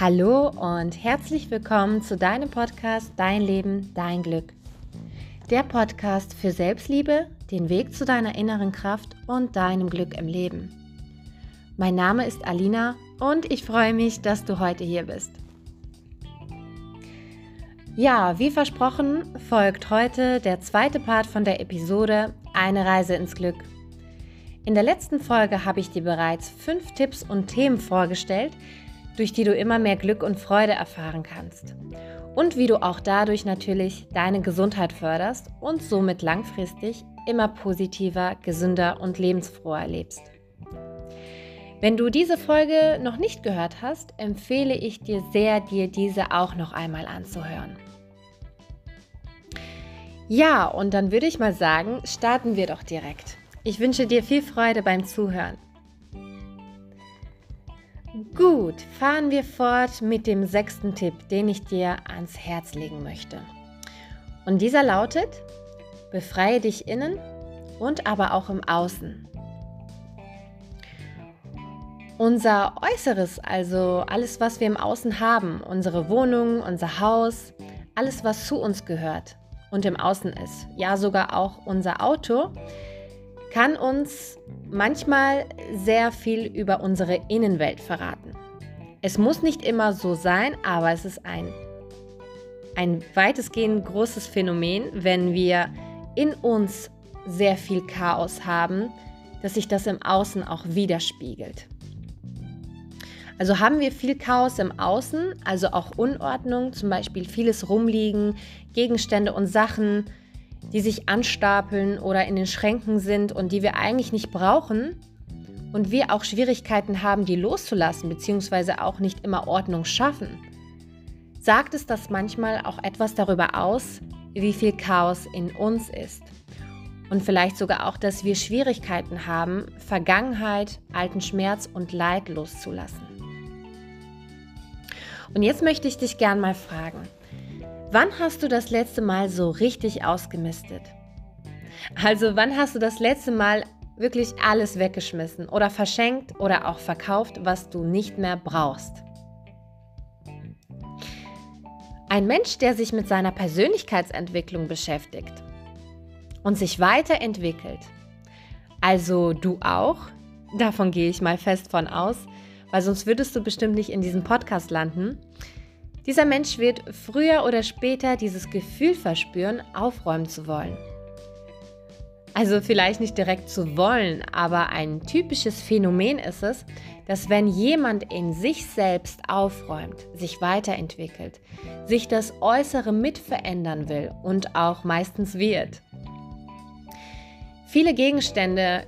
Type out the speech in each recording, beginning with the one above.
Hallo und herzlich willkommen zu deinem Podcast Dein Leben, dein Glück. Der Podcast für Selbstliebe, den Weg zu deiner inneren Kraft und deinem Glück im Leben. Mein Name ist Alina und ich freue mich, dass du heute hier bist. Ja, wie versprochen, folgt heute der zweite Part von der Episode Eine Reise ins Glück. In der letzten Folge habe ich dir bereits fünf Tipps und Themen vorgestellt, durch die du immer mehr Glück und Freude erfahren kannst. Und wie du auch dadurch natürlich deine Gesundheit förderst und somit langfristig immer positiver, gesünder und lebensfroher lebst. Wenn du diese Folge noch nicht gehört hast, empfehle ich dir sehr, dir diese auch noch einmal anzuhören. Ja, und dann würde ich mal sagen, starten wir doch direkt. Ich wünsche dir viel Freude beim Zuhören. Gut, fahren wir fort mit dem sechsten Tipp, den ich dir ans Herz legen möchte. Und dieser lautet, befreie dich innen und aber auch im Außen. Unser Äußeres, also alles, was wir im Außen haben, unsere Wohnung, unser Haus, alles, was zu uns gehört und im Außen ist, ja sogar auch unser Auto, kann uns manchmal sehr viel über unsere Innenwelt verraten. Es muss nicht immer so sein, aber es ist ein, ein weitestgehend großes Phänomen, wenn wir in uns sehr viel Chaos haben, dass sich das im Außen auch widerspiegelt. Also haben wir viel Chaos im Außen, also auch Unordnung, zum Beispiel vieles rumliegen, Gegenstände und Sachen, die sich anstapeln oder in den Schränken sind und die wir eigentlich nicht brauchen und wir auch Schwierigkeiten haben, die loszulassen, beziehungsweise auch nicht immer Ordnung schaffen, sagt es das manchmal auch etwas darüber aus, wie viel Chaos in uns ist. Und vielleicht sogar auch, dass wir Schwierigkeiten haben, Vergangenheit, alten Schmerz und Leid loszulassen. Und jetzt möchte ich dich gern mal fragen, Wann hast du das letzte Mal so richtig ausgemistet? Also wann hast du das letzte Mal wirklich alles weggeschmissen oder verschenkt oder auch verkauft, was du nicht mehr brauchst? Ein Mensch, der sich mit seiner Persönlichkeitsentwicklung beschäftigt und sich weiterentwickelt, also du auch, davon gehe ich mal fest von aus, weil sonst würdest du bestimmt nicht in diesem Podcast landen, dieser Mensch wird früher oder später dieses Gefühl verspüren, aufräumen zu wollen. Also vielleicht nicht direkt zu wollen, aber ein typisches Phänomen ist es, dass wenn jemand in sich selbst aufräumt, sich weiterentwickelt, sich das Äußere mitverändern will und auch meistens wird. Viele Gegenstände,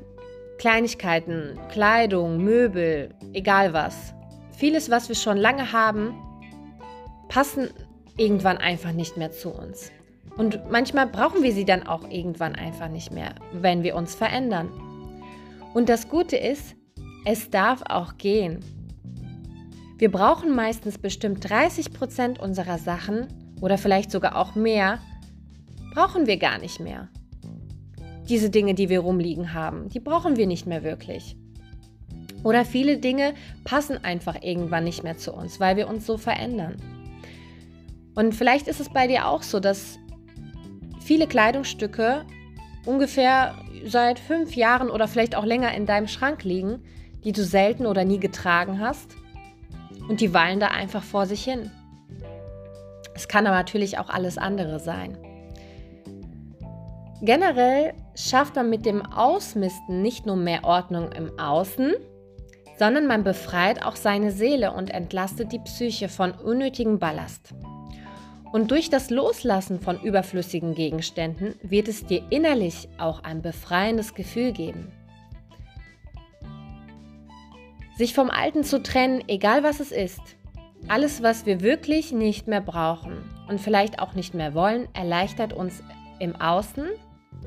Kleinigkeiten, Kleidung, Möbel, egal was, vieles, was wir schon lange haben, passen irgendwann einfach nicht mehr zu uns. Und manchmal brauchen wir sie dann auch irgendwann einfach nicht mehr, wenn wir uns verändern. Und das Gute ist, es darf auch gehen. Wir brauchen meistens bestimmt 30 Prozent unserer Sachen oder vielleicht sogar auch mehr, brauchen wir gar nicht mehr. Diese Dinge, die wir rumliegen haben, die brauchen wir nicht mehr wirklich. Oder viele Dinge passen einfach irgendwann nicht mehr zu uns, weil wir uns so verändern. Und vielleicht ist es bei dir auch so, dass viele Kleidungsstücke ungefähr seit fünf Jahren oder vielleicht auch länger in deinem Schrank liegen, die du selten oder nie getragen hast. Und die wallen da einfach vor sich hin. Es kann aber natürlich auch alles andere sein. Generell schafft man mit dem Ausmisten nicht nur mehr Ordnung im Außen, sondern man befreit auch seine Seele und entlastet die Psyche von unnötigem Ballast. Und durch das Loslassen von überflüssigen Gegenständen wird es dir innerlich auch ein befreiendes Gefühl geben. Sich vom Alten zu trennen, egal was es ist, alles, was wir wirklich nicht mehr brauchen und vielleicht auch nicht mehr wollen, erleichtert uns im Außen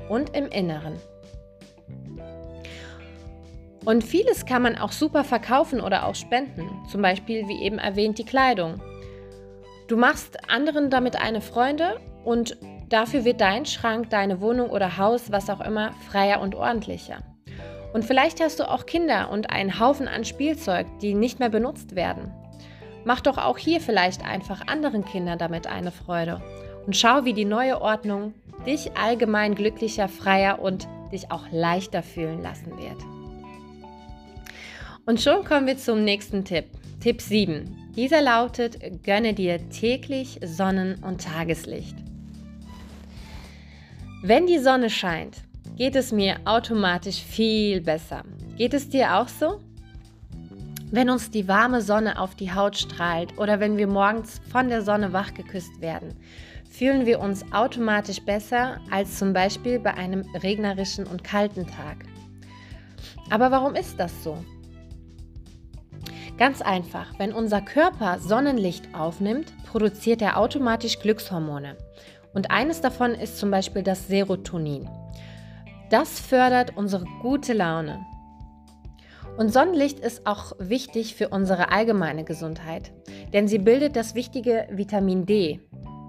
und im Inneren. Und vieles kann man auch super verkaufen oder auch spenden, zum Beispiel wie eben erwähnt die Kleidung. Du machst anderen damit eine Freude und dafür wird dein Schrank, deine Wohnung oder Haus, was auch immer, freier und ordentlicher. Und vielleicht hast du auch Kinder und einen Haufen an Spielzeug, die nicht mehr benutzt werden. Mach doch auch hier vielleicht einfach anderen Kindern damit eine Freude und schau, wie die neue Ordnung dich allgemein glücklicher, freier und dich auch leichter fühlen lassen wird. Und schon kommen wir zum nächsten Tipp. Tipp 7. Dieser lautet, gönne dir täglich Sonnen- und Tageslicht. Wenn die Sonne scheint, geht es mir automatisch viel besser. Geht es dir auch so? Wenn uns die warme Sonne auf die Haut strahlt oder wenn wir morgens von der Sonne wachgeküsst werden, fühlen wir uns automatisch besser als zum Beispiel bei einem regnerischen und kalten Tag. Aber warum ist das so? Ganz einfach, wenn unser Körper Sonnenlicht aufnimmt, produziert er automatisch Glückshormone. Und eines davon ist zum Beispiel das Serotonin. Das fördert unsere gute Laune. Und Sonnenlicht ist auch wichtig für unsere allgemeine Gesundheit, denn sie bildet das wichtige Vitamin D.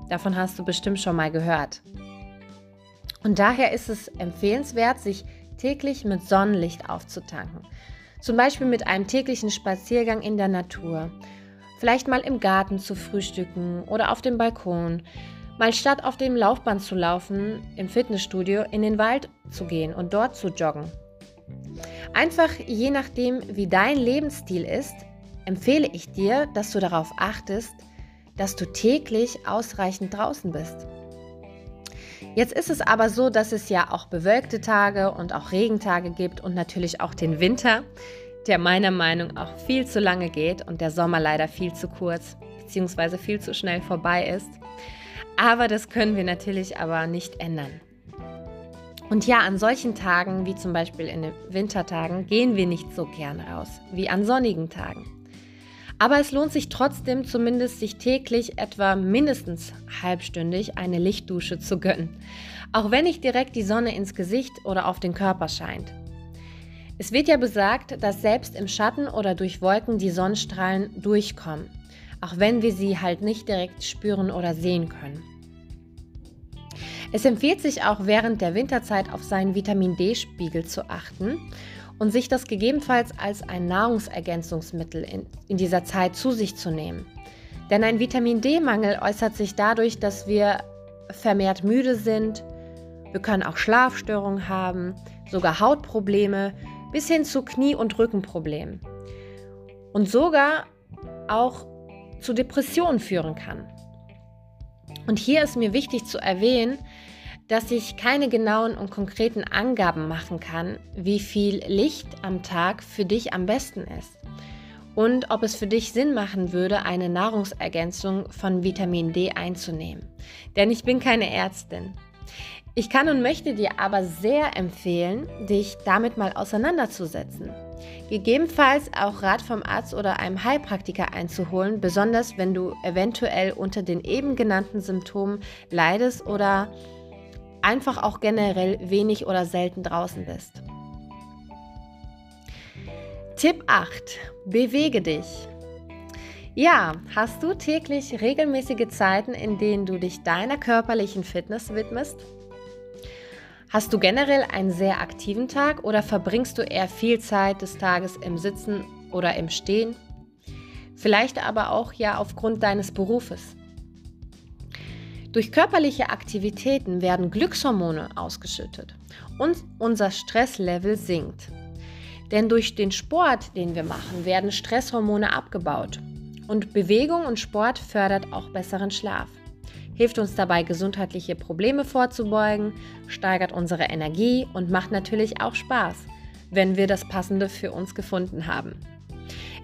Davon hast du bestimmt schon mal gehört. Und daher ist es empfehlenswert, sich täglich mit Sonnenlicht aufzutanken. Zum Beispiel mit einem täglichen Spaziergang in der Natur. Vielleicht mal im Garten zu frühstücken oder auf dem Balkon. Mal statt auf dem Laufband zu laufen, im Fitnessstudio in den Wald zu gehen und dort zu joggen. Einfach je nachdem, wie dein Lebensstil ist, empfehle ich dir, dass du darauf achtest, dass du täglich ausreichend draußen bist. Jetzt ist es aber so, dass es ja auch bewölkte Tage und auch Regentage gibt und natürlich auch den Winter, der meiner Meinung nach auch viel zu lange geht und der Sommer leider viel zu kurz bzw. viel zu schnell vorbei ist. Aber das können wir natürlich aber nicht ändern. Und ja, an solchen Tagen, wie zum Beispiel in den Wintertagen, gehen wir nicht so gern raus wie an sonnigen Tagen. Aber es lohnt sich trotzdem zumindest, sich täglich etwa mindestens halbstündig eine Lichtdusche zu gönnen. Auch wenn nicht direkt die Sonne ins Gesicht oder auf den Körper scheint. Es wird ja besagt, dass selbst im Schatten oder durch Wolken die Sonnenstrahlen durchkommen, auch wenn wir sie halt nicht direkt spüren oder sehen können. Es empfiehlt sich auch während der Winterzeit auf seinen Vitamin D-Spiegel zu achten und sich das gegebenenfalls als ein Nahrungsergänzungsmittel in, in dieser Zeit zu sich zu nehmen. Denn ein Vitamin D-Mangel äußert sich dadurch, dass wir vermehrt müde sind, wir können auch Schlafstörungen haben, sogar Hautprobleme bis hin zu Knie- und Rückenproblemen. Und sogar auch zu Depressionen führen kann. Und hier ist mir wichtig zu erwähnen, dass ich keine genauen und konkreten Angaben machen kann, wie viel Licht am Tag für dich am besten ist und ob es für dich Sinn machen würde, eine Nahrungsergänzung von Vitamin D einzunehmen. Denn ich bin keine Ärztin. Ich kann und möchte dir aber sehr empfehlen, dich damit mal auseinanderzusetzen. Gegebenenfalls auch Rat vom Arzt oder einem Heilpraktiker einzuholen, besonders wenn du eventuell unter den eben genannten Symptomen leidest oder einfach auch generell wenig oder selten draußen bist. Tipp 8. Bewege dich. Ja, hast du täglich regelmäßige Zeiten, in denen du dich deiner körperlichen Fitness widmest? Hast du generell einen sehr aktiven Tag oder verbringst du eher viel Zeit des Tages im Sitzen oder im Stehen? Vielleicht aber auch ja aufgrund deines Berufes. Durch körperliche Aktivitäten werden Glückshormone ausgeschüttet und unser Stresslevel sinkt. Denn durch den Sport, den wir machen, werden Stresshormone abgebaut. Und Bewegung und Sport fördert auch besseren Schlaf hilft uns dabei, gesundheitliche Probleme vorzubeugen, steigert unsere Energie und macht natürlich auch Spaß, wenn wir das Passende für uns gefunden haben.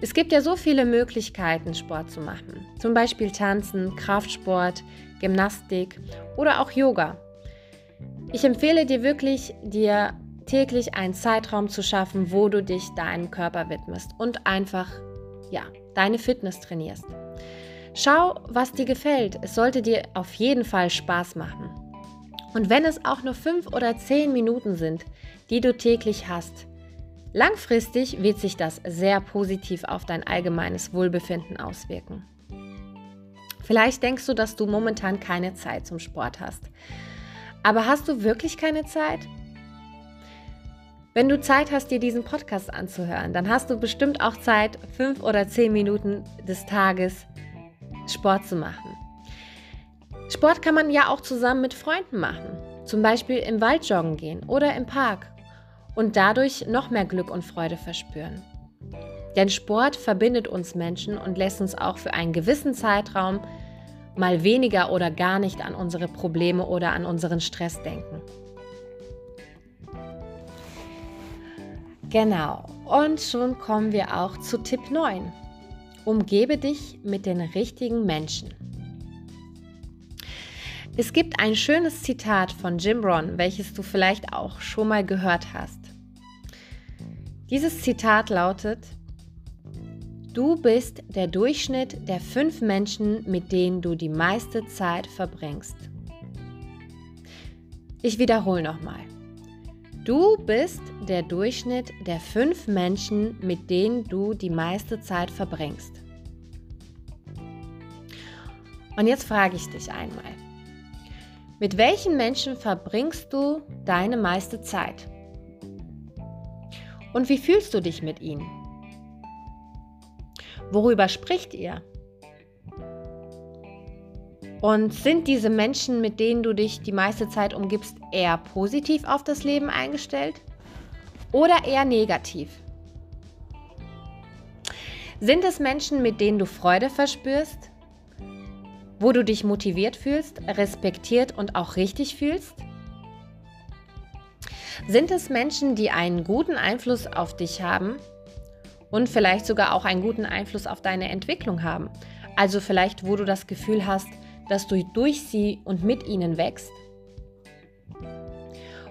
Es gibt ja so viele Möglichkeiten, Sport zu machen. Zum Beispiel Tanzen, Kraftsport, Gymnastik oder auch Yoga. Ich empfehle dir wirklich, dir täglich einen Zeitraum zu schaffen, wo du dich deinem Körper widmest und einfach, ja, deine Fitness trainierst. Schau, was dir gefällt. Es sollte dir auf jeden Fall Spaß machen. Und wenn es auch nur fünf oder zehn Minuten sind, die du täglich hast, langfristig wird sich das sehr positiv auf dein allgemeines Wohlbefinden auswirken. Vielleicht denkst du, dass du momentan keine Zeit zum Sport hast. Aber hast du wirklich keine Zeit? Wenn du Zeit hast, dir diesen Podcast anzuhören, dann hast du bestimmt auch Zeit, fünf oder zehn Minuten des Tages Sport zu machen. Sport kann man ja auch zusammen mit Freunden machen, zum Beispiel im Wald joggen gehen oder im Park und dadurch noch mehr Glück und Freude verspüren. Denn Sport verbindet uns Menschen und lässt uns auch für einen gewissen Zeitraum mal weniger oder gar nicht an unsere Probleme oder an unseren Stress denken. Genau, und schon kommen wir auch zu Tipp 9. Umgebe dich mit den richtigen Menschen. Es gibt ein schönes Zitat von Jim Ron, welches du vielleicht auch schon mal gehört hast. Dieses Zitat lautet, Du bist der Durchschnitt der fünf Menschen, mit denen du die meiste Zeit verbringst. Ich wiederhole nochmal. Du bist der Durchschnitt der fünf Menschen, mit denen du die meiste Zeit verbringst. Und jetzt frage ich dich einmal. Mit welchen Menschen verbringst du deine meiste Zeit? Und wie fühlst du dich mit ihnen? Worüber spricht ihr? Und sind diese Menschen, mit denen du dich die meiste Zeit umgibst, eher positiv auf das Leben eingestellt oder eher negativ? Sind es Menschen, mit denen du Freude verspürst, wo du dich motiviert fühlst, respektiert und auch richtig fühlst? Sind es Menschen, die einen guten Einfluss auf dich haben und vielleicht sogar auch einen guten Einfluss auf deine Entwicklung haben? Also vielleicht, wo du das Gefühl hast, dass du durch sie und mit ihnen wächst?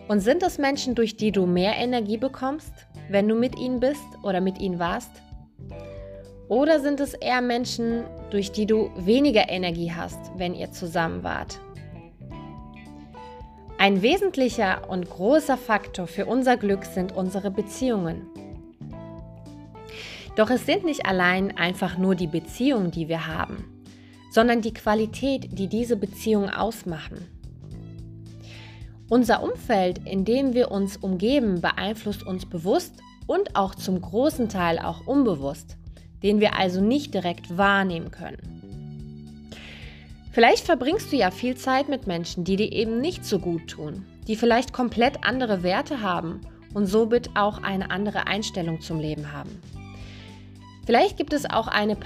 Und sind es Menschen, durch die du mehr Energie bekommst, wenn du mit ihnen bist oder mit ihnen warst? Oder sind es eher Menschen, durch die du weniger Energie hast, wenn ihr zusammen wart? Ein wesentlicher und großer Faktor für unser Glück sind unsere Beziehungen. Doch es sind nicht allein einfach nur die Beziehungen, die wir haben sondern die Qualität, die diese Beziehungen ausmachen. Unser Umfeld, in dem wir uns umgeben, beeinflusst uns bewusst und auch zum großen Teil auch unbewusst, den wir also nicht direkt wahrnehmen können. Vielleicht verbringst du ja viel Zeit mit Menschen, die dir eben nicht so gut tun, die vielleicht komplett andere Werte haben und somit auch eine andere Einstellung zum Leben haben. Vielleicht gibt es auch eine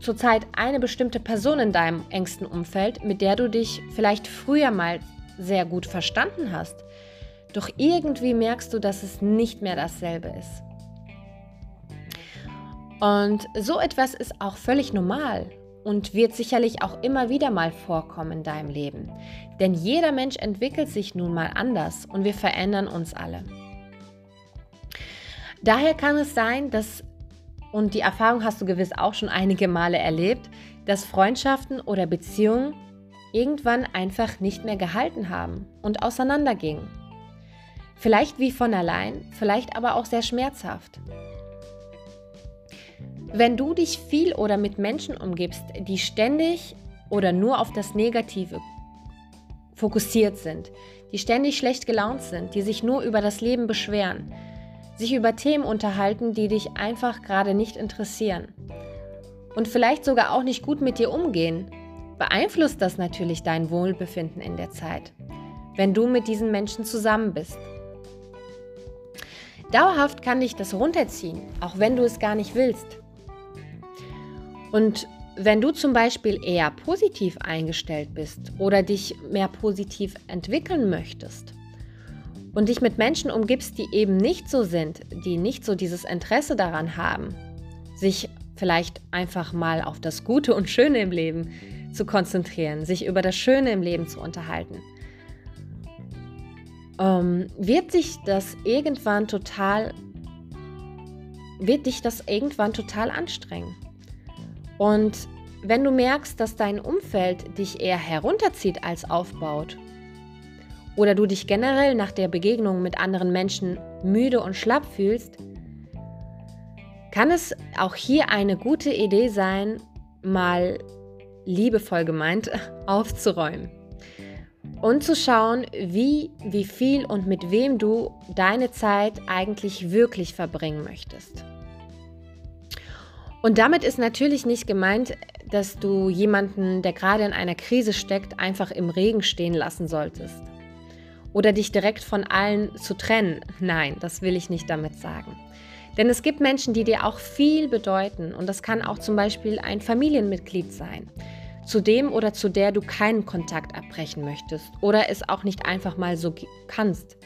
zurzeit eine bestimmte Person in deinem engsten Umfeld, mit der du dich vielleicht früher mal sehr gut verstanden hast. Doch irgendwie merkst du, dass es nicht mehr dasselbe ist. Und so etwas ist auch völlig normal und wird sicherlich auch immer wieder mal vorkommen in deinem Leben. Denn jeder Mensch entwickelt sich nun mal anders und wir verändern uns alle. Daher kann es sein, dass und die Erfahrung hast du gewiss auch schon einige Male erlebt, dass Freundschaften oder Beziehungen irgendwann einfach nicht mehr gehalten haben und auseinandergingen. Vielleicht wie von allein, vielleicht aber auch sehr schmerzhaft. Wenn du dich viel oder mit Menschen umgibst, die ständig oder nur auf das Negative fokussiert sind, die ständig schlecht gelaunt sind, die sich nur über das Leben beschweren, sich über Themen unterhalten, die dich einfach gerade nicht interessieren und vielleicht sogar auch nicht gut mit dir umgehen, beeinflusst das natürlich dein Wohlbefinden in der Zeit, wenn du mit diesen Menschen zusammen bist. Dauerhaft kann dich das runterziehen, auch wenn du es gar nicht willst. Und wenn du zum Beispiel eher positiv eingestellt bist oder dich mehr positiv entwickeln möchtest, und dich mit Menschen umgibst, die eben nicht so sind, die nicht so dieses Interesse daran haben, sich vielleicht einfach mal auf das Gute und Schöne im Leben zu konzentrieren, sich über das Schöne im Leben zu unterhalten, ähm, wird dich das irgendwann total, wird dich das irgendwann total anstrengen. Und wenn du merkst, dass dein Umfeld dich eher herunterzieht als aufbaut oder du dich generell nach der Begegnung mit anderen Menschen müde und schlapp fühlst, kann es auch hier eine gute Idee sein, mal liebevoll gemeint aufzuräumen. Und zu schauen, wie, wie viel und mit wem du deine Zeit eigentlich wirklich verbringen möchtest. Und damit ist natürlich nicht gemeint, dass du jemanden, der gerade in einer Krise steckt, einfach im Regen stehen lassen solltest. Oder dich direkt von allen zu trennen. Nein, das will ich nicht damit sagen. Denn es gibt Menschen, die dir auch viel bedeuten. Und das kann auch zum Beispiel ein Familienmitglied sein, zu dem oder zu der du keinen Kontakt abbrechen möchtest oder es auch nicht einfach mal so kannst.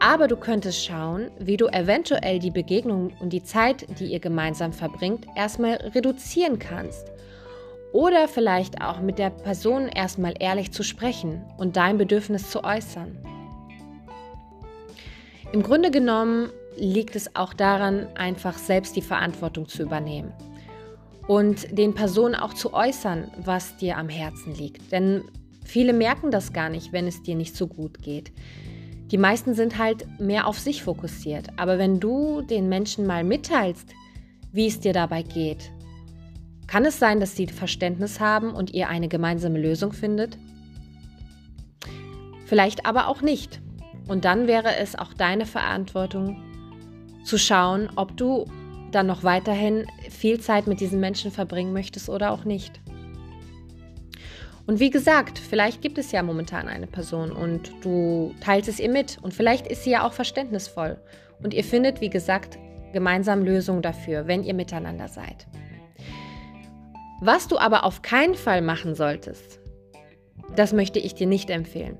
Aber du könntest schauen, wie du eventuell die Begegnung und die Zeit, die ihr gemeinsam verbringt, erstmal reduzieren kannst. Oder vielleicht auch mit der Person erstmal ehrlich zu sprechen und dein Bedürfnis zu äußern. Im Grunde genommen liegt es auch daran, einfach selbst die Verantwortung zu übernehmen und den Personen auch zu äußern, was dir am Herzen liegt. Denn viele merken das gar nicht, wenn es dir nicht so gut geht. Die meisten sind halt mehr auf sich fokussiert. Aber wenn du den Menschen mal mitteilst, wie es dir dabei geht, kann es sein, dass sie Verständnis haben und ihr eine gemeinsame Lösung findet? Vielleicht aber auch nicht. Und dann wäre es auch deine Verantwortung zu schauen, ob du dann noch weiterhin viel Zeit mit diesen Menschen verbringen möchtest oder auch nicht. Und wie gesagt, vielleicht gibt es ja momentan eine Person und du teilst es ihr mit und vielleicht ist sie ja auch verständnisvoll und ihr findet, wie gesagt, gemeinsam Lösungen dafür, wenn ihr miteinander seid. Was du aber auf keinen Fall machen solltest, das möchte ich dir nicht empfehlen,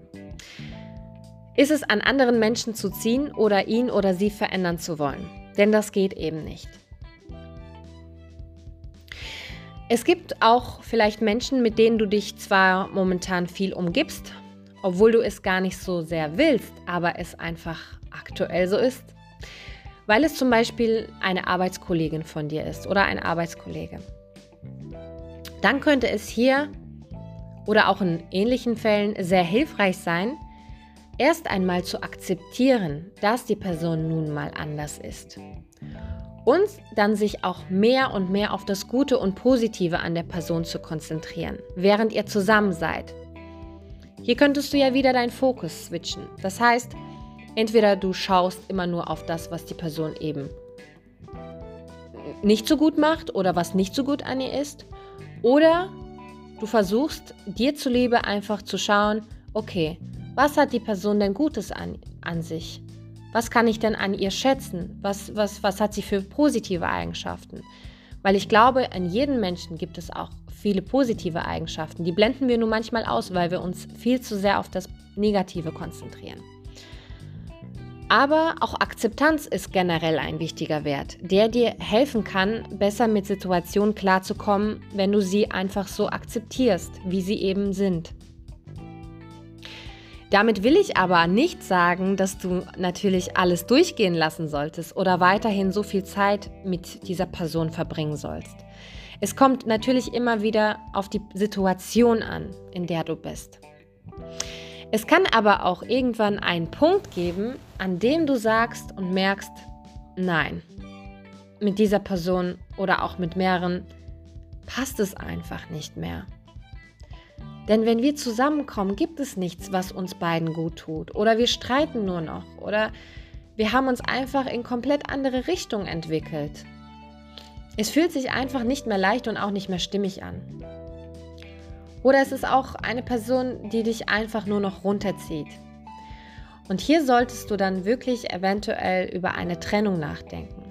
ist es an anderen Menschen zu ziehen oder ihn oder sie verändern zu wollen. Denn das geht eben nicht. Es gibt auch vielleicht Menschen, mit denen du dich zwar momentan viel umgibst, obwohl du es gar nicht so sehr willst, aber es einfach aktuell so ist, weil es zum Beispiel eine Arbeitskollegin von dir ist oder ein Arbeitskollege. Dann könnte es hier oder auch in ähnlichen Fällen sehr hilfreich sein, erst einmal zu akzeptieren, dass die Person nun mal anders ist. Und dann sich auch mehr und mehr auf das Gute und Positive an der Person zu konzentrieren, während ihr zusammen seid. Hier könntest du ja wieder deinen Fokus switchen. Das heißt, entweder du schaust immer nur auf das, was die Person eben nicht so gut macht oder was nicht so gut an ihr ist, oder du versuchst dir zuliebe einfach zu schauen, okay, was hat die Person denn Gutes an, an sich? Was kann ich denn an ihr schätzen? Was, was, was hat sie für positive Eigenschaften? Weil ich glaube, in jedem Menschen gibt es auch viele positive Eigenschaften. Die blenden wir nur manchmal aus, weil wir uns viel zu sehr auf das Negative konzentrieren. Aber auch Akzeptanz ist generell ein wichtiger Wert, der dir helfen kann, besser mit Situationen klarzukommen, wenn du sie einfach so akzeptierst, wie sie eben sind. Damit will ich aber nicht sagen, dass du natürlich alles durchgehen lassen solltest oder weiterhin so viel Zeit mit dieser Person verbringen sollst. Es kommt natürlich immer wieder auf die Situation an, in der du bist. Es kann aber auch irgendwann einen Punkt geben, an dem du sagst und merkst, nein, mit dieser Person oder auch mit mehreren passt es einfach nicht mehr. Denn wenn wir zusammenkommen, gibt es nichts, was uns beiden gut tut. Oder wir streiten nur noch. Oder wir haben uns einfach in komplett andere Richtung entwickelt. Es fühlt sich einfach nicht mehr leicht und auch nicht mehr stimmig an. Oder es ist auch eine Person, die dich einfach nur noch runterzieht. Und hier solltest du dann wirklich eventuell über eine Trennung nachdenken.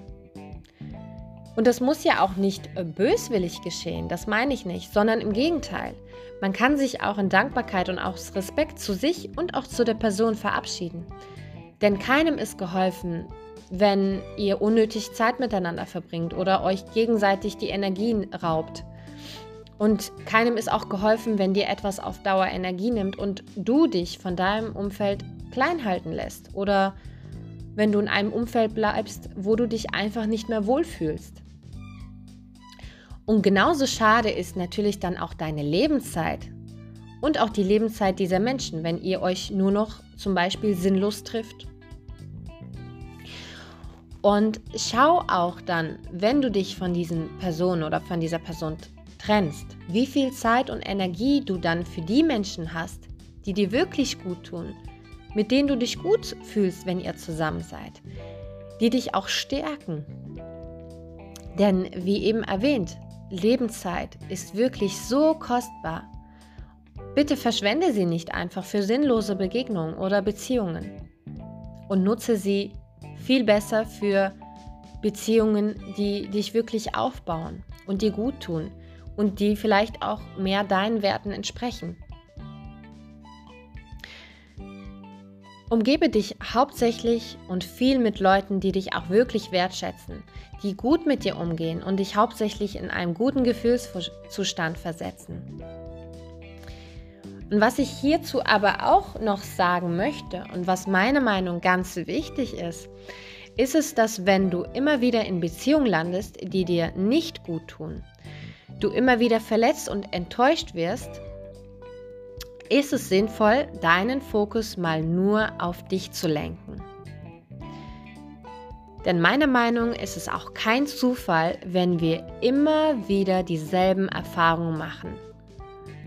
Und das muss ja auch nicht böswillig geschehen, das meine ich nicht, sondern im Gegenteil. Man kann sich auch in Dankbarkeit und aus Respekt zu sich und auch zu der Person verabschieden. Denn keinem ist geholfen, wenn ihr unnötig Zeit miteinander verbringt oder euch gegenseitig die Energien raubt. Und keinem ist auch geholfen, wenn dir etwas auf Dauer Energie nimmt und du dich von deinem Umfeld klein halten lässt oder wenn du in einem Umfeld bleibst, wo du dich einfach nicht mehr wohlfühlst. Und genauso schade ist natürlich dann auch deine Lebenszeit und auch die Lebenszeit dieser Menschen, wenn ihr euch nur noch zum Beispiel sinnlos trifft. Und schau auch dann, wenn du dich von diesen Personen oder von dieser Person trennst, wie viel Zeit und Energie du dann für die Menschen hast, die dir wirklich gut tun, mit denen du dich gut fühlst, wenn ihr zusammen seid, die dich auch stärken. Denn wie eben erwähnt, Lebenszeit ist wirklich so kostbar. Bitte verschwende sie nicht einfach für sinnlose Begegnungen oder Beziehungen und nutze sie viel besser für Beziehungen, die dich wirklich aufbauen und dir gut tun und die vielleicht auch mehr deinen Werten entsprechen. Umgebe dich hauptsächlich und viel mit Leuten, die dich auch wirklich wertschätzen, die gut mit dir umgehen und dich hauptsächlich in einen guten Gefühlszustand versetzen. Und was ich hierzu aber auch noch sagen möchte und was meiner Meinung ganz wichtig ist, ist es, dass wenn du immer wieder in Beziehungen landest, die dir nicht gut tun, du immer wieder verletzt und enttäuscht wirst, ist es sinnvoll, deinen Fokus mal nur auf dich zu lenken. Denn meiner Meinung ist es auch kein Zufall, wenn wir immer wieder dieselben Erfahrungen machen.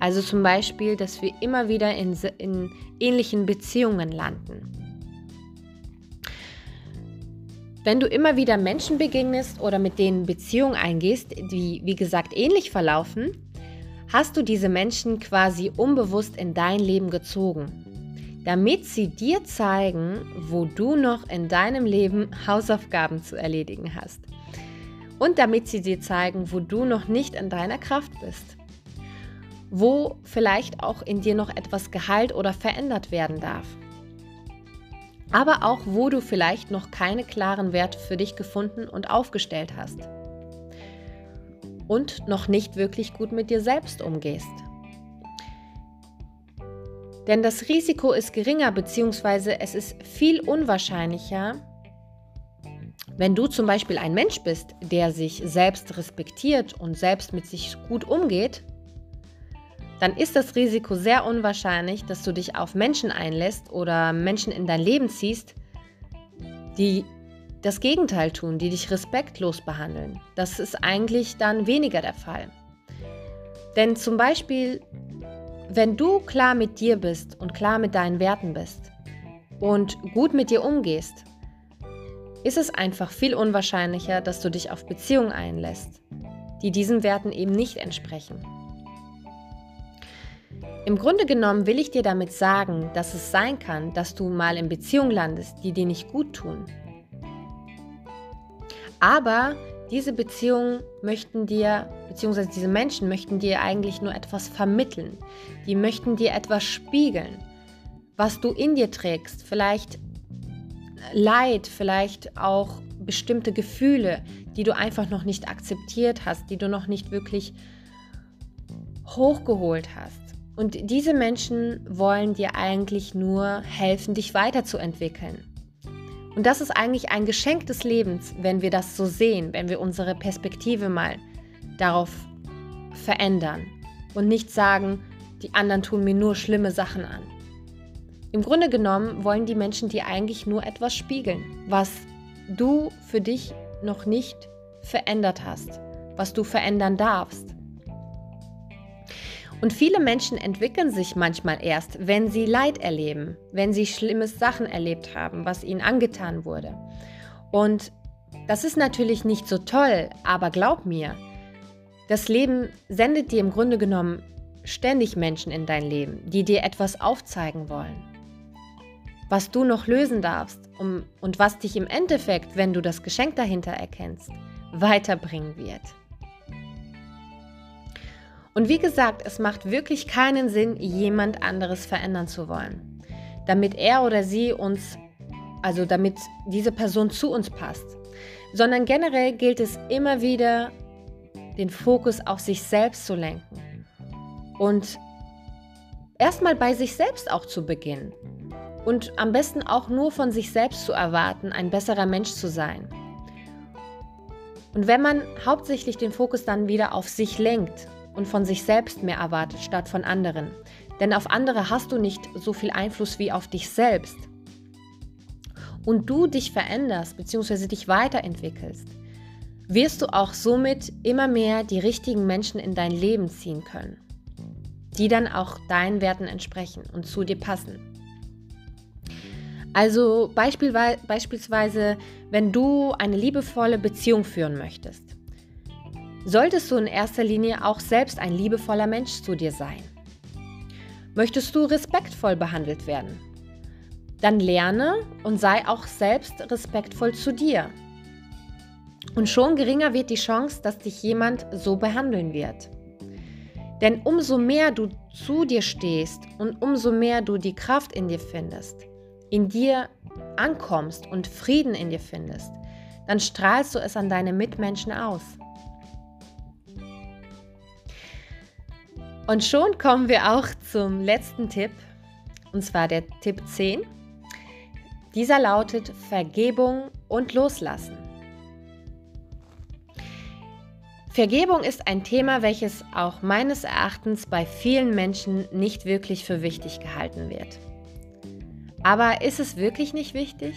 Also zum Beispiel, dass wir immer wieder in, in ähnlichen Beziehungen landen. Wenn du immer wieder Menschen begegnest oder mit denen Beziehungen eingehst, die wie gesagt ähnlich verlaufen, hast du diese Menschen quasi unbewusst in dein Leben gezogen, damit sie dir zeigen, wo du noch in deinem Leben Hausaufgaben zu erledigen hast. Und damit sie dir zeigen, wo du noch nicht in deiner Kraft bist. Wo vielleicht auch in dir noch etwas geheilt oder verändert werden darf. Aber auch wo du vielleicht noch keine klaren Werte für dich gefunden und aufgestellt hast und noch nicht wirklich gut mit dir selbst umgehst. Denn das Risiko ist geringer bzw. es ist viel unwahrscheinlicher, wenn du zum Beispiel ein Mensch bist, der sich selbst respektiert und selbst mit sich gut umgeht, dann ist das Risiko sehr unwahrscheinlich, dass du dich auf Menschen einlässt oder Menschen in dein Leben ziehst, die das Gegenteil tun, die dich respektlos behandeln. Das ist eigentlich dann weniger der Fall. Denn zum Beispiel, wenn du klar mit dir bist und klar mit deinen Werten bist und gut mit dir umgehst, ist es einfach viel unwahrscheinlicher, dass du dich auf Beziehungen einlässt, die diesen Werten eben nicht entsprechen. Im Grunde genommen will ich dir damit sagen, dass es sein kann, dass du mal in Beziehungen landest, die dir nicht gut tun, aber diese Beziehungen möchten dir, beziehungsweise diese Menschen möchten dir eigentlich nur etwas vermitteln. Die möchten dir etwas spiegeln, was du in dir trägst. Vielleicht Leid, vielleicht auch bestimmte Gefühle, die du einfach noch nicht akzeptiert hast, die du noch nicht wirklich hochgeholt hast. Und diese Menschen wollen dir eigentlich nur helfen, dich weiterzuentwickeln. Und das ist eigentlich ein Geschenk des Lebens, wenn wir das so sehen, wenn wir unsere Perspektive mal darauf verändern und nicht sagen, die anderen tun mir nur schlimme Sachen an. Im Grunde genommen wollen die Menschen dir eigentlich nur etwas spiegeln, was du für dich noch nicht verändert hast, was du verändern darfst. Und viele Menschen entwickeln sich manchmal erst, wenn sie Leid erleben, wenn sie schlimme Sachen erlebt haben, was ihnen angetan wurde. Und das ist natürlich nicht so toll, aber glaub mir, das Leben sendet dir im Grunde genommen ständig Menschen in dein Leben, die dir etwas aufzeigen wollen, was du noch lösen darfst um, und was dich im Endeffekt, wenn du das Geschenk dahinter erkennst, weiterbringen wird. Und wie gesagt, es macht wirklich keinen Sinn, jemand anderes verändern zu wollen, damit er oder sie uns, also damit diese Person zu uns passt, sondern generell gilt es immer wieder, den Fokus auf sich selbst zu lenken. Und erstmal bei sich selbst auch zu beginnen. Und am besten auch nur von sich selbst zu erwarten, ein besserer Mensch zu sein. Und wenn man hauptsächlich den Fokus dann wieder auf sich lenkt und von sich selbst mehr erwartet statt von anderen. Denn auf andere hast du nicht so viel Einfluss wie auf dich selbst. Und du dich veränderst bzw. dich weiterentwickelst, wirst du auch somit immer mehr die richtigen Menschen in dein Leben ziehen können. die dann auch deinen Werten entsprechen und zu dir passen. Also beispielsweise, wenn du eine liebevolle Beziehung führen möchtest, solltest du in erster Linie auch selbst ein liebevoller Mensch zu dir sein. Möchtest du respektvoll behandelt werden? Dann lerne und sei auch selbst respektvoll zu dir. Und schon geringer wird die Chance, dass dich jemand so behandeln wird. Denn umso mehr du zu dir stehst und umso mehr du die Kraft in dir findest, in dir ankommst und Frieden in dir findest, dann strahlst du es an deine Mitmenschen aus. Und schon kommen wir auch zum letzten Tipp, und zwar der Tipp 10. Dieser lautet Vergebung und Loslassen. Vergebung ist ein Thema, welches auch meines Erachtens bei vielen Menschen nicht wirklich für wichtig gehalten wird. Aber ist es wirklich nicht wichtig?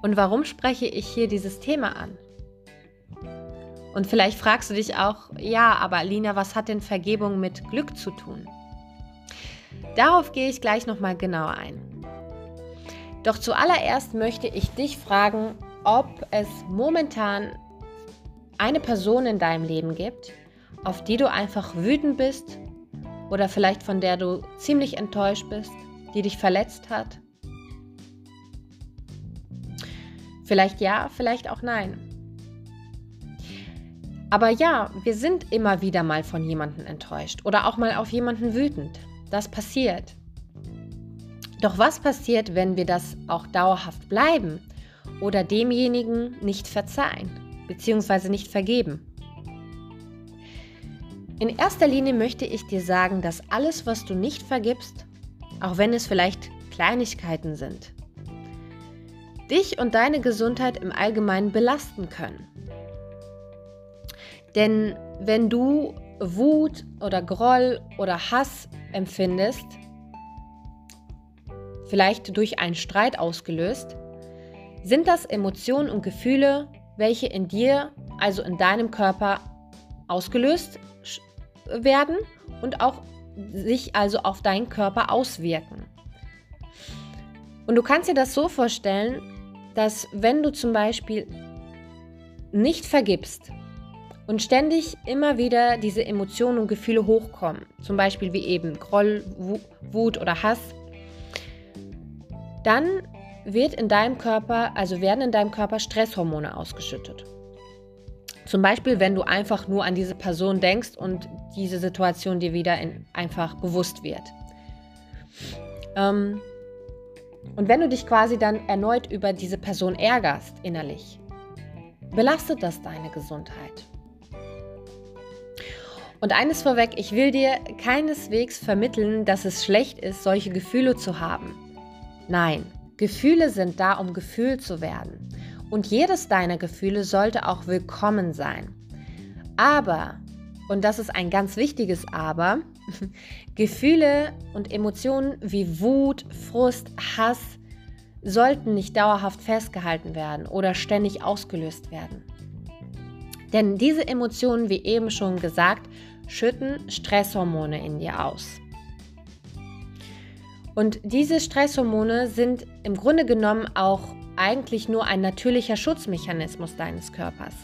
Und warum spreche ich hier dieses Thema an? Und vielleicht fragst du dich auch, ja, aber Lina, was hat denn Vergebung mit Glück zu tun? Darauf gehe ich gleich nochmal genauer ein. Doch zuallererst möchte ich dich fragen, ob es momentan eine Person in deinem Leben gibt, auf die du einfach wütend bist oder vielleicht von der du ziemlich enttäuscht bist die dich verletzt hat? Vielleicht ja, vielleicht auch nein. Aber ja, wir sind immer wieder mal von jemandem enttäuscht oder auch mal auf jemanden wütend. Das passiert. Doch was passiert, wenn wir das auch dauerhaft bleiben oder demjenigen nicht verzeihen bzw. nicht vergeben? In erster Linie möchte ich dir sagen, dass alles, was du nicht vergibst, auch wenn es vielleicht Kleinigkeiten sind, dich und deine Gesundheit im Allgemeinen belasten können. Denn wenn du Wut oder Groll oder Hass empfindest, vielleicht durch einen Streit ausgelöst, sind das Emotionen und Gefühle, welche in dir, also in deinem Körper, ausgelöst werden und auch sich also auf deinen Körper auswirken. Und du kannst dir das so vorstellen, dass wenn du zum Beispiel nicht vergibst und ständig immer wieder diese Emotionen und Gefühle hochkommen, zum Beispiel wie eben Groll, Wut oder Hass, dann wird in deinem Körper, also werden in deinem Körper Stresshormone ausgeschüttet. Zum Beispiel, wenn du einfach nur an diese Person denkst und diese Situation dir wieder in, einfach bewusst wird. Ähm, und wenn du dich quasi dann erneut über diese Person ärgerst innerlich, belastet das deine Gesundheit. Und eines vorweg, ich will dir keineswegs vermitteln, dass es schlecht ist, solche Gefühle zu haben. Nein, Gefühle sind da, um gefühlt zu werden. Und jedes deiner Gefühle sollte auch willkommen sein. Aber, und das ist ein ganz wichtiges Aber, Gefühle und Emotionen wie Wut, Frust, Hass sollten nicht dauerhaft festgehalten werden oder ständig ausgelöst werden. Denn diese Emotionen, wie eben schon gesagt, schütten Stresshormone in dir aus. Und diese Stresshormone sind im Grunde genommen auch eigentlich nur ein natürlicher Schutzmechanismus deines Körpers.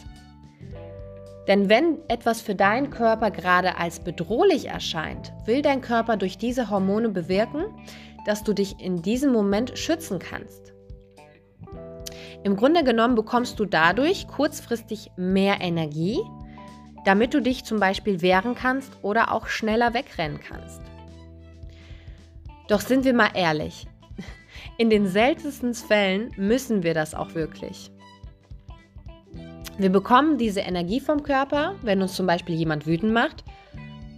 Denn wenn etwas für deinen Körper gerade als bedrohlich erscheint, will dein Körper durch diese Hormone bewirken, dass du dich in diesem Moment schützen kannst. Im Grunde genommen bekommst du dadurch kurzfristig mehr Energie, damit du dich zum Beispiel wehren kannst oder auch schneller wegrennen kannst. Doch sind wir mal ehrlich, in den seltensten Fällen müssen wir das auch wirklich. Wir bekommen diese Energie vom Körper, wenn uns zum Beispiel jemand wütend macht,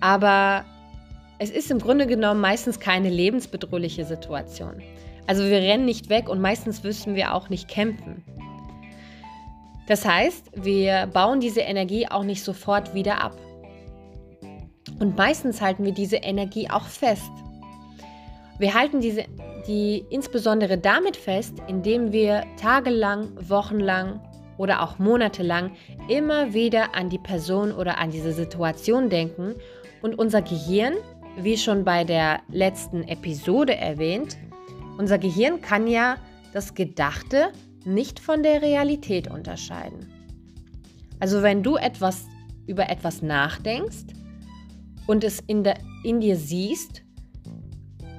aber es ist im Grunde genommen meistens keine lebensbedrohliche Situation. Also wir rennen nicht weg und meistens müssen wir auch nicht kämpfen. Das heißt, wir bauen diese Energie auch nicht sofort wieder ab. Und meistens halten wir diese Energie auch fest. Wir halten diese die insbesondere damit fest, indem wir tagelang, wochenlang oder auch monatelang immer wieder an die Person oder an diese Situation denken Und unser Gehirn, wie schon bei der letzten Episode erwähnt, unser Gehirn kann ja das Gedachte nicht von der Realität unterscheiden. Also wenn du etwas über etwas nachdenkst und es in, der, in dir siehst,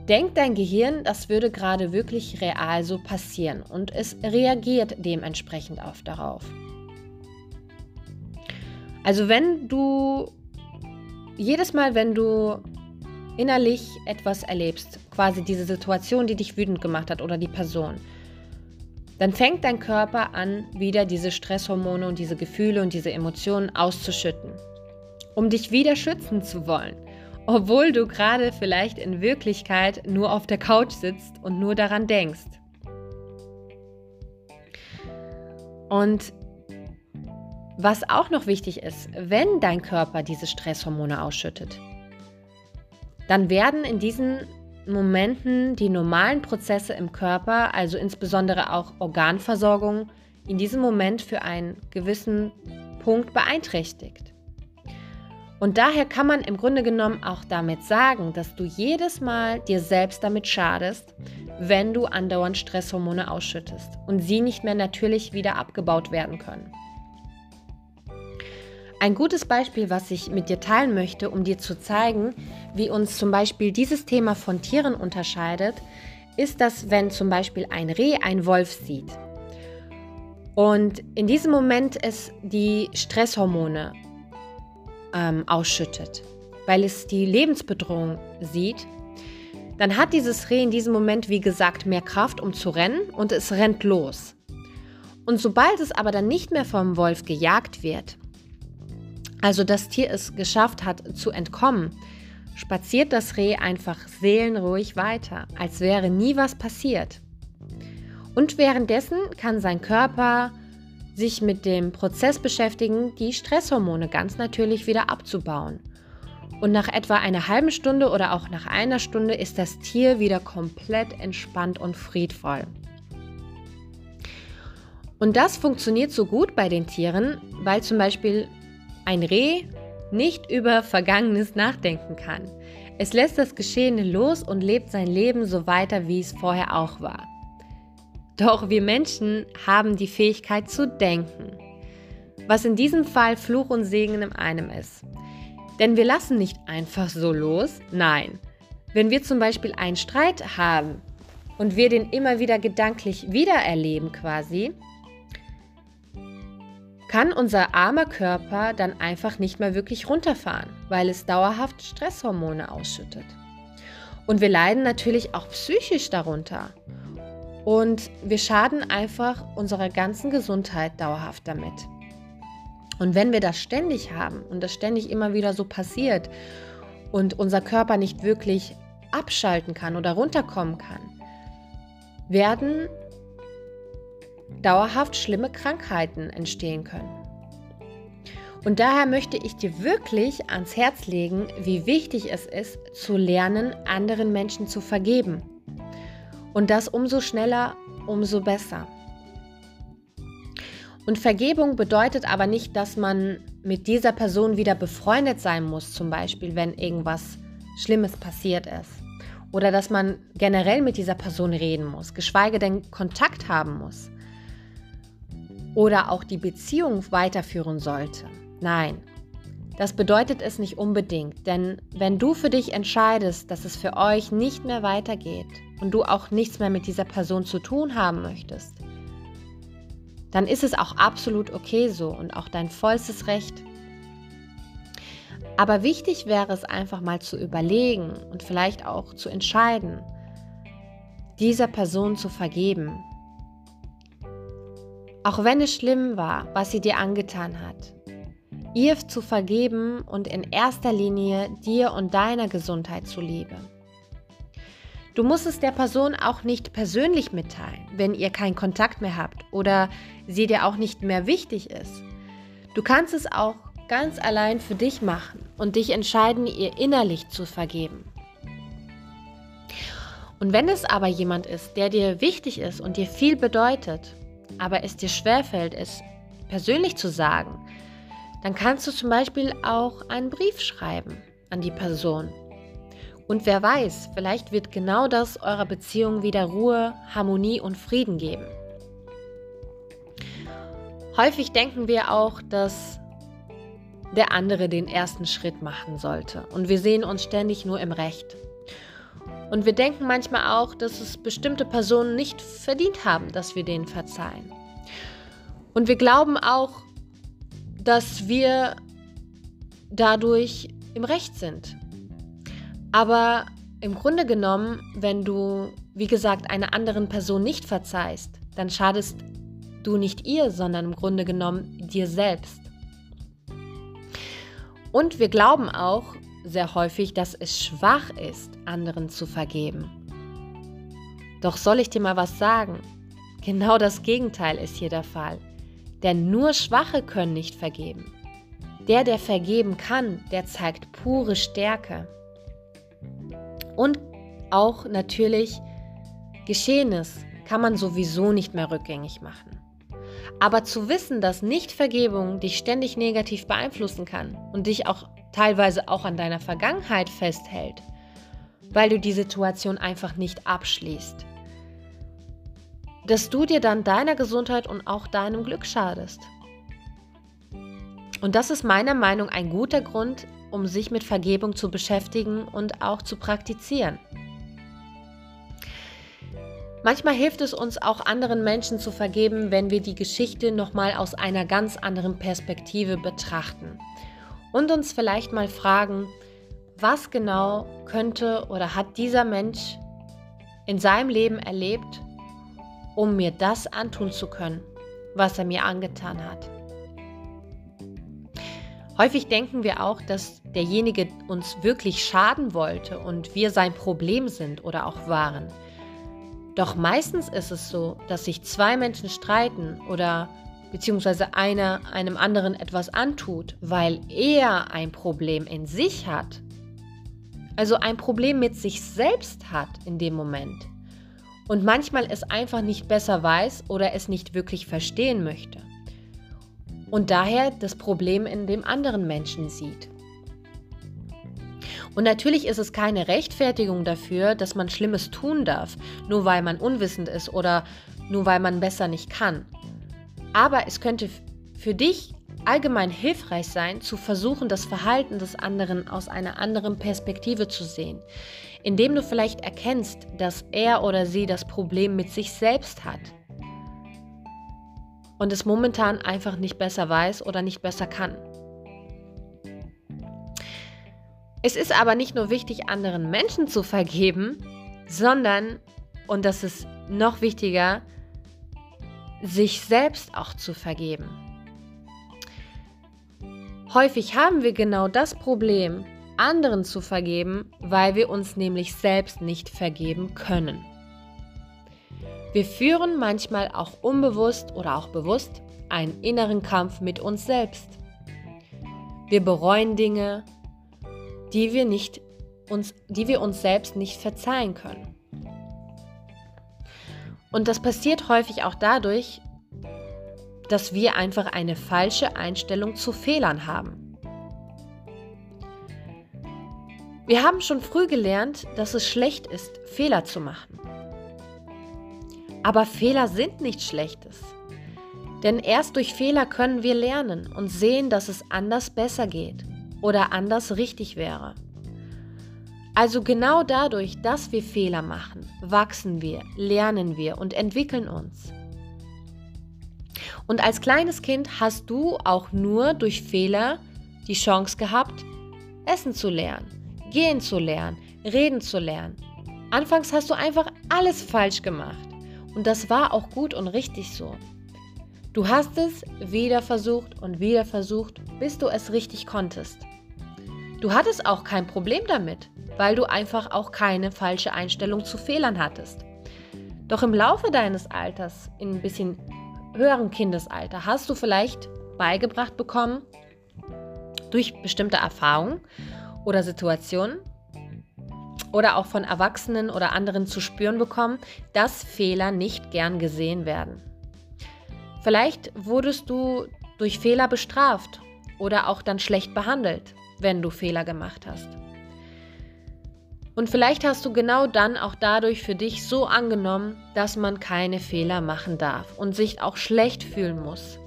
denkt dein Gehirn, das würde gerade wirklich real so passieren und es reagiert dementsprechend auf darauf. Also wenn du jedes Mal, wenn du innerlich etwas erlebst, quasi diese Situation, die dich wütend gemacht hat oder die Person, dann fängt dein Körper an, wieder diese Stresshormone und diese Gefühle und diese Emotionen auszuschütten, um dich wieder schützen zu wollen, obwohl du gerade vielleicht in Wirklichkeit nur auf der Couch sitzt und nur daran denkst. Und was auch noch wichtig ist, wenn dein Körper diese Stresshormone ausschüttet, dann werden in diesen Momenten die normalen Prozesse im Körper, also insbesondere auch Organversorgung, in diesem Moment für einen gewissen Punkt beeinträchtigt. Und daher kann man im Grunde genommen auch damit sagen, dass du jedes Mal dir selbst damit schadest, wenn du andauernd Stresshormone ausschüttest und sie nicht mehr natürlich wieder abgebaut werden können. Ein gutes Beispiel, was ich mit dir teilen möchte, um dir zu zeigen, wie uns zum Beispiel dieses Thema von Tieren unterscheidet, ist, dass wenn zum Beispiel ein Reh einen Wolf sieht und in diesem Moment es die Stresshormone ähm, ausschüttet, weil es die Lebensbedrohung sieht, dann hat dieses Reh in diesem Moment, wie gesagt, mehr Kraft, um zu rennen und es rennt los. Und sobald es aber dann nicht mehr vom Wolf gejagt wird, also das Tier es geschafft hat zu entkommen, spaziert das Reh einfach seelenruhig weiter, als wäre nie was passiert. Und währenddessen kann sein Körper sich mit dem Prozess beschäftigen, die Stresshormone ganz natürlich wieder abzubauen. Und nach etwa einer halben Stunde oder auch nach einer Stunde ist das Tier wieder komplett entspannt und friedvoll. Und das funktioniert so gut bei den Tieren, weil zum Beispiel ein Reh nicht über Vergangenes nachdenken kann. Es lässt das Geschehene los und lebt sein Leben so weiter, wie es vorher auch war. Doch wir Menschen haben die Fähigkeit zu denken, was in diesem Fall Fluch und Segen in einem ist. Denn wir lassen nicht einfach so los, nein. Wenn wir zum Beispiel einen Streit haben und wir den immer wieder gedanklich wiedererleben quasi, kann unser armer Körper dann einfach nicht mehr wirklich runterfahren, weil es dauerhaft Stresshormone ausschüttet. Und wir leiden natürlich auch psychisch darunter. Und wir schaden einfach unserer ganzen Gesundheit dauerhaft damit. Und wenn wir das ständig haben und das ständig immer wieder so passiert und unser Körper nicht wirklich abschalten kann oder runterkommen kann, werden dauerhaft schlimme Krankheiten entstehen können. Und daher möchte ich dir wirklich ans Herz legen, wie wichtig es ist, zu lernen, anderen Menschen zu vergeben. Und das umso schneller, umso besser. Und Vergebung bedeutet aber nicht, dass man mit dieser Person wieder befreundet sein muss, zum Beispiel, wenn irgendwas Schlimmes passiert ist. Oder dass man generell mit dieser Person reden muss, geschweige denn Kontakt haben muss oder auch die Beziehung weiterführen sollte. Nein, das bedeutet es nicht unbedingt, denn wenn du für dich entscheidest, dass es für euch nicht mehr weitergeht und du auch nichts mehr mit dieser Person zu tun haben möchtest, dann ist es auch absolut okay so und auch dein vollstes Recht. Aber wichtig wäre es einfach mal zu überlegen und vielleicht auch zu entscheiden, dieser Person zu vergeben, auch wenn es schlimm war, was sie dir angetan hat. Ihr zu vergeben und in erster Linie dir und deiner Gesundheit zuliebe. Du musst es der Person auch nicht persönlich mitteilen, wenn ihr keinen Kontakt mehr habt oder sie dir auch nicht mehr wichtig ist. Du kannst es auch ganz allein für dich machen und dich entscheiden, ihr innerlich zu vergeben. Und wenn es aber jemand ist, der dir wichtig ist und dir viel bedeutet aber es dir schwerfällt, es persönlich zu sagen, dann kannst du zum Beispiel auch einen Brief schreiben an die Person. Und wer weiß, vielleicht wird genau das eurer Beziehung wieder Ruhe, Harmonie und Frieden geben. Häufig denken wir auch, dass der andere den ersten Schritt machen sollte und wir sehen uns ständig nur im Recht. Und wir denken manchmal auch, dass es bestimmte Personen nicht verdient haben, dass wir denen verzeihen. Und wir glauben auch, dass wir dadurch im Recht sind. Aber im Grunde genommen, wenn du, wie gesagt, einer anderen Person nicht verzeihst, dann schadest du nicht ihr, sondern im Grunde genommen dir selbst. Und wir glauben auch sehr häufig, dass es schwach ist, anderen zu vergeben. Doch soll ich dir mal was sagen? Genau das Gegenteil ist hier der Fall. Denn nur Schwache können nicht vergeben. Der, der vergeben kann, der zeigt pure Stärke. Und auch natürlich Geschehenes kann man sowieso nicht mehr rückgängig machen. Aber zu wissen, dass Nichtvergebung dich ständig negativ beeinflussen kann und dich auch teilweise auch an deiner Vergangenheit festhält, weil du die Situation einfach nicht abschließt, dass du dir dann deiner Gesundheit und auch deinem Glück schadest. Und das ist meiner Meinung nach ein guter Grund, um sich mit Vergebung zu beschäftigen und auch zu praktizieren. Manchmal hilft es uns auch anderen Menschen zu vergeben, wenn wir die Geschichte nochmal aus einer ganz anderen Perspektive betrachten und uns vielleicht mal fragen, was genau könnte oder hat dieser Mensch in seinem Leben erlebt, um mir das antun zu können, was er mir angetan hat. Häufig denken wir auch, dass derjenige uns wirklich schaden wollte und wir sein Problem sind oder auch waren. Doch meistens ist es so, dass sich zwei Menschen streiten oder beziehungsweise einer einem anderen etwas antut, weil er ein Problem in sich hat. Also ein Problem mit sich selbst hat in dem Moment. Und manchmal es einfach nicht besser weiß oder es nicht wirklich verstehen möchte. Und daher das Problem in dem anderen Menschen sieht. Und natürlich ist es keine Rechtfertigung dafür, dass man Schlimmes tun darf, nur weil man unwissend ist oder nur weil man besser nicht kann. Aber es könnte für dich allgemein hilfreich sein, zu versuchen, das Verhalten des anderen aus einer anderen Perspektive zu sehen, indem du vielleicht erkennst, dass er oder sie das Problem mit sich selbst hat und es momentan einfach nicht besser weiß oder nicht besser kann. Es ist aber nicht nur wichtig, anderen Menschen zu vergeben, sondern, und das ist noch wichtiger, sich selbst auch zu vergeben. Häufig haben wir genau das Problem, anderen zu vergeben, weil wir uns nämlich selbst nicht vergeben können. Wir führen manchmal auch unbewusst oder auch bewusst einen inneren Kampf mit uns selbst. Wir bereuen Dinge, die wir, nicht uns, die wir uns selbst nicht verzeihen können. Und das passiert häufig auch dadurch, dass wir einfach eine falsche Einstellung zu Fehlern haben. Wir haben schon früh gelernt, dass es schlecht ist, Fehler zu machen. Aber Fehler sind nichts Schlechtes. Denn erst durch Fehler können wir lernen und sehen, dass es anders besser geht oder anders richtig wäre. Also genau dadurch, dass wir Fehler machen, wachsen wir, lernen wir und entwickeln uns. Und als kleines Kind hast du auch nur durch Fehler die Chance gehabt, essen zu lernen, gehen zu lernen, reden zu lernen. Anfangs hast du einfach alles falsch gemacht. Und das war auch gut und richtig so. Du hast es wieder versucht und wieder versucht, bis du es richtig konntest. Du hattest auch kein Problem damit, weil du einfach auch keine falsche Einstellung zu Fehlern hattest. Doch im Laufe deines Alters, in ein bisschen höheren Kindesalter, hast du vielleicht beigebracht bekommen, durch bestimmte Erfahrungen oder Situationen oder auch von Erwachsenen oder anderen zu spüren bekommen, dass Fehler nicht gern gesehen werden. Vielleicht wurdest du durch Fehler bestraft oder auch dann schlecht behandelt wenn du Fehler gemacht hast. Und vielleicht hast du genau dann auch dadurch für dich so angenommen, dass man keine Fehler machen darf und sich auch schlecht fühlen muss,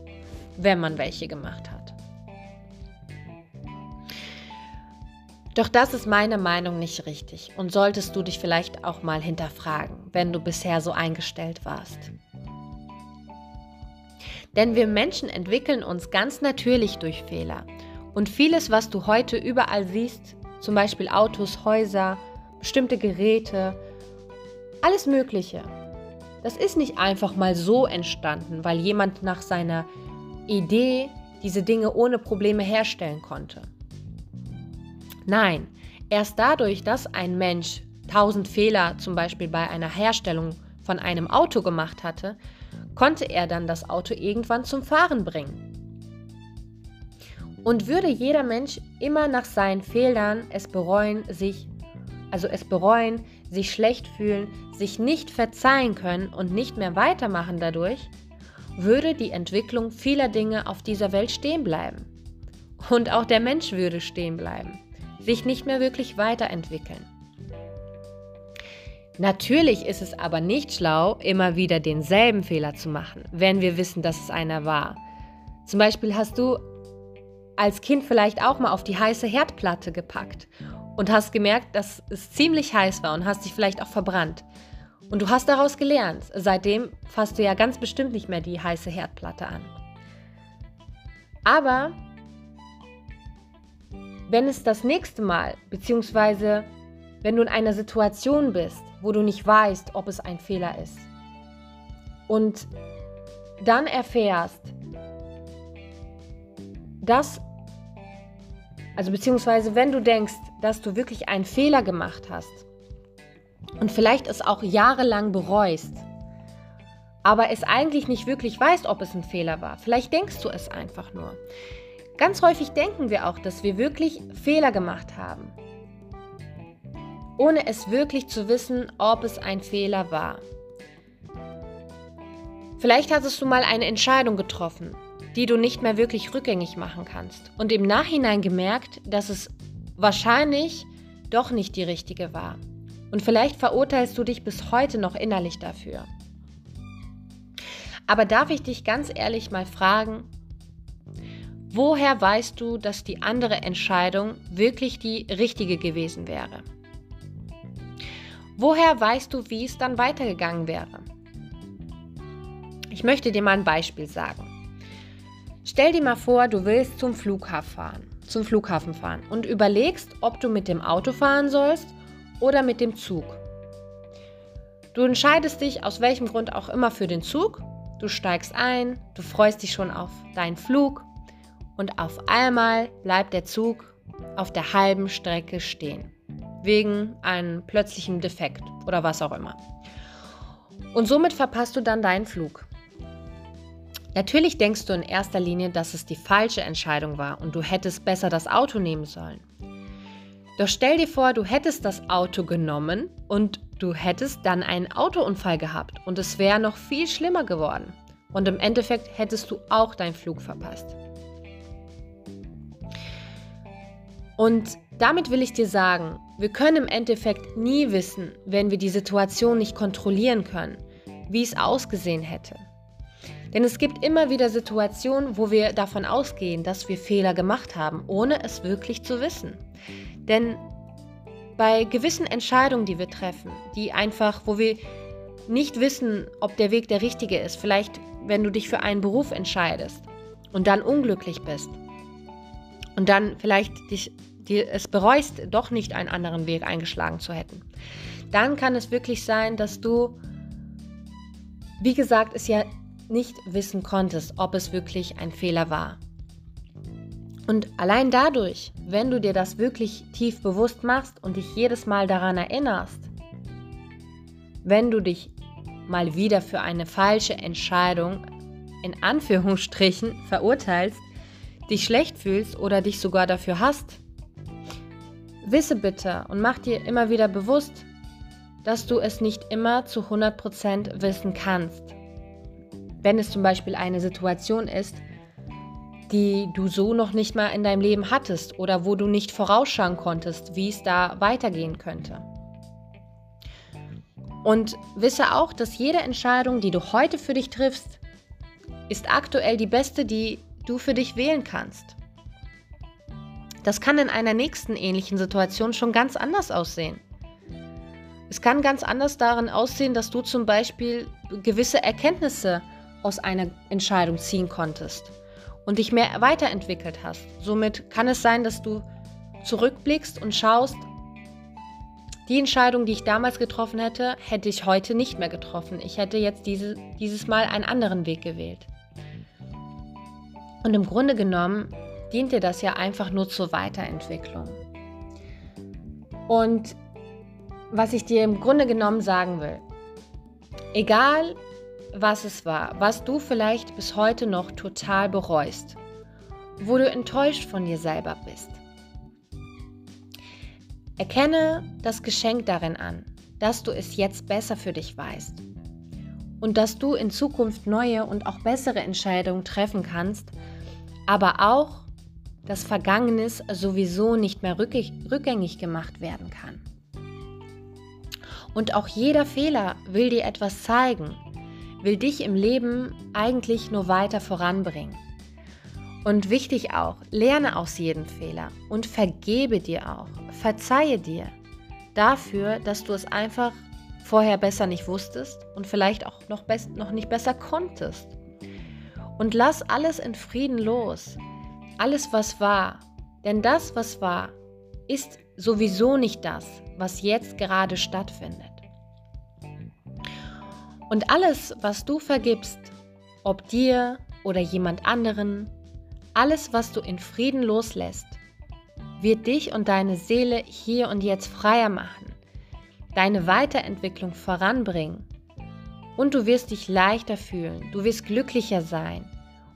wenn man welche gemacht hat. Doch das ist meiner Meinung nicht richtig und solltest du dich vielleicht auch mal hinterfragen, wenn du bisher so eingestellt warst. Denn wir Menschen entwickeln uns ganz natürlich durch Fehler. Und vieles, was du heute überall siehst, zum Beispiel Autos, Häuser, bestimmte Geräte, alles Mögliche. Das ist nicht einfach mal so entstanden, weil jemand nach seiner Idee diese Dinge ohne Probleme herstellen konnte. Nein, erst dadurch, dass ein Mensch tausend Fehler zum Beispiel bei einer Herstellung von einem Auto gemacht hatte, konnte er dann das Auto irgendwann zum Fahren bringen. Und würde jeder Mensch immer nach seinen Fehlern es bereuen, sich also es bereuen, sich schlecht fühlen, sich nicht verzeihen können und nicht mehr weitermachen dadurch, würde die Entwicklung vieler Dinge auf dieser Welt stehen bleiben. Und auch der Mensch würde stehen bleiben, sich nicht mehr wirklich weiterentwickeln. Natürlich ist es aber nicht schlau, immer wieder denselben Fehler zu machen, wenn wir wissen, dass es einer war. Zum Beispiel hast du als Kind vielleicht auch mal auf die heiße Herdplatte gepackt und hast gemerkt, dass es ziemlich heiß war und hast dich vielleicht auch verbrannt. Und du hast daraus gelernt. Seitdem fasst du ja ganz bestimmt nicht mehr die heiße Herdplatte an. Aber wenn es das nächste Mal, beziehungsweise wenn du in einer Situation bist, wo du nicht weißt, ob es ein Fehler ist, und dann erfährst, dass also beziehungsweise wenn du denkst, dass du wirklich einen Fehler gemacht hast und vielleicht es auch jahrelang bereust, aber es eigentlich nicht wirklich weißt, ob es ein Fehler war. Vielleicht denkst du es einfach nur. Ganz häufig denken wir auch, dass wir wirklich Fehler gemacht haben, ohne es wirklich zu wissen, ob es ein Fehler war. Vielleicht hattest du mal eine Entscheidung getroffen die du nicht mehr wirklich rückgängig machen kannst. Und im Nachhinein gemerkt, dass es wahrscheinlich doch nicht die richtige war. Und vielleicht verurteilst du dich bis heute noch innerlich dafür. Aber darf ich dich ganz ehrlich mal fragen, woher weißt du, dass die andere Entscheidung wirklich die richtige gewesen wäre? Woher weißt du, wie es dann weitergegangen wäre? Ich möchte dir mal ein Beispiel sagen. Stell dir mal vor, du willst zum Flughafen fahren, zum Flughafen fahren und überlegst, ob du mit dem Auto fahren sollst oder mit dem Zug. Du entscheidest dich aus welchem Grund auch immer für den Zug, du steigst ein, du freust dich schon auf deinen Flug und auf einmal bleibt der Zug auf der halben Strecke stehen, wegen einem plötzlichen Defekt oder was auch immer. Und somit verpasst du dann deinen Flug. Natürlich denkst du in erster Linie, dass es die falsche Entscheidung war und du hättest besser das Auto nehmen sollen. Doch stell dir vor, du hättest das Auto genommen und du hättest dann einen Autounfall gehabt und es wäre noch viel schlimmer geworden. Und im Endeffekt hättest du auch deinen Flug verpasst. Und damit will ich dir sagen, wir können im Endeffekt nie wissen, wenn wir die Situation nicht kontrollieren können, wie es ausgesehen hätte. Denn es gibt immer wieder Situationen, wo wir davon ausgehen, dass wir Fehler gemacht haben, ohne es wirklich zu wissen. Denn bei gewissen Entscheidungen, die wir treffen, die einfach, wo wir nicht wissen, ob der Weg der richtige ist, vielleicht wenn du dich für einen Beruf entscheidest und dann unglücklich bist und dann vielleicht dich, dir es bereust, doch nicht einen anderen Weg eingeschlagen zu hätten, dann kann es wirklich sein, dass du, wie gesagt, es ja nicht wissen konntest, ob es wirklich ein Fehler war. Und allein dadurch, wenn du dir das wirklich tief bewusst machst und dich jedes Mal daran erinnerst, wenn du dich mal wieder für eine falsche Entscheidung in Anführungsstrichen verurteilst, dich schlecht fühlst oder dich sogar dafür hast, wisse bitte und mach dir immer wieder bewusst, dass du es nicht immer zu 100% wissen kannst. Wenn es zum Beispiel eine Situation ist, die du so noch nicht mal in deinem Leben hattest oder wo du nicht vorausschauen konntest, wie es da weitergehen könnte. Und wisse auch, dass jede Entscheidung, die du heute für dich triffst, ist aktuell die beste, die du für dich wählen kannst. Das kann in einer nächsten ähnlichen Situation schon ganz anders aussehen. Es kann ganz anders darin aussehen, dass du zum Beispiel gewisse Erkenntnisse aus einer Entscheidung ziehen konntest und dich mehr weiterentwickelt hast. Somit kann es sein, dass du zurückblickst und schaust, die Entscheidung, die ich damals getroffen hätte, hätte ich heute nicht mehr getroffen. Ich hätte jetzt diese, dieses Mal einen anderen Weg gewählt. Und im Grunde genommen dient dir das ja einfach nur zur Weiterentwicklung. Und was ich dir im Grunde genommen sagen will, egal was es war, was du vielleicht bis heute noch total bereust, wo du enttäuscht von dir selber bist, erkenne das Geschenk darin an, dass du es jetzt besser für dich weißt und dass du in Zukunft neue und auch bessere Entscheidungen treffen kannst, aber auch, dass Vergangenes sowieso nicht mehr rückgängig gemacht werden kann. Und auch jeder Fehler will dir etwas zeigen, will dich im Leben eigentlich nur weiter voranbringen. Und wichtig auch, lerne aus jedem Fehler und vergebe dir auch, verzeihe dir dafür, dass du es einfach vorher besser nicht wusstest und vielleicht auch noch, noch nicht besser konntest. Und lass alles in Frieden los, alles was war, denn das, was war, ist sowieso nicht das, was jetzt gerade stattfindet. Und alles, was du vergibst, ob dir oder jemand anderen, alles, was du in Frieden loslässt, wird dich und deine Seele hier und jetzt freier machen, deine Weiterentwicklung voranbringen und du wirst dich leichter fühlen, du wirst glücklicher sein.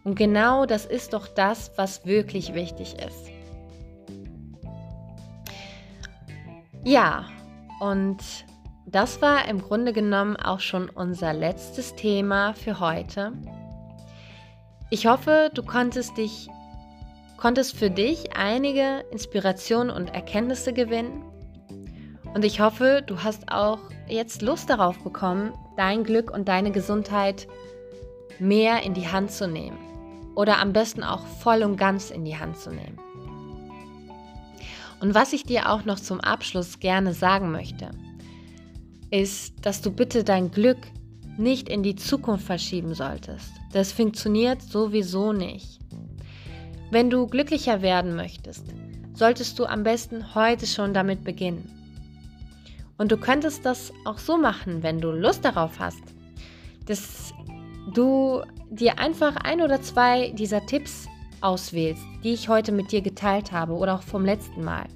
Und genau das ist doch das, was wirklich wichtig ist. Ja, und das war im Grunde genommen auch schon unser letztes Thema für heute. Ich hoffe, du konntest dich konntest für dich einige Inspirationen und Erkenntnisse gewinnen. Und ich hoffe, du hast auch jetzt Lust darauf bekommen, dein Glück und deine Gesundheit mehr in die Hand zu nehmen. Oder am besten auch voll und ganz in die Hand zu nehmen. Und was ich dir auch noch zum Abschluss gerne sagen möchte, ist, dass du bitte dein Glück nicht in die Zukunft verschieben solltest. Das funktioniert sowieso nicht. Wenn du glücklicher werden möchtest, solltest du am besten heute schon damit beginnen. Und du könntest das auch so machen, wenn du Lust darauf hast, dass du dir einfach ein oder zwei dieser Tipps auswählst, die ich heute mit dir geteilt habe oder auch vom letzten Mal.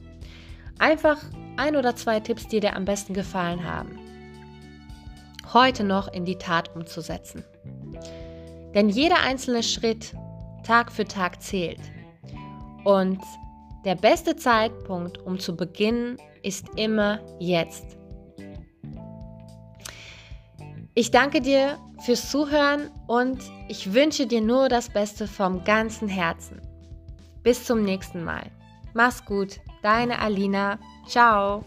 Einfach ein oder zwei Tipps, die dir am besten gefallen haben. Heute noch in die Tat umzusetzen. Denn jeder einzelne Schritt Tag für Tag zählt. Und der beste Zeitpunkt, um zu beginnen, ist immer jetzt. Ich danke dir fürs Zuhören und ich wünsche dir nur das Beste vom ganzen Herzen. Bis zum nächsten Mal. Mach's gut, deine Alina. Ciao.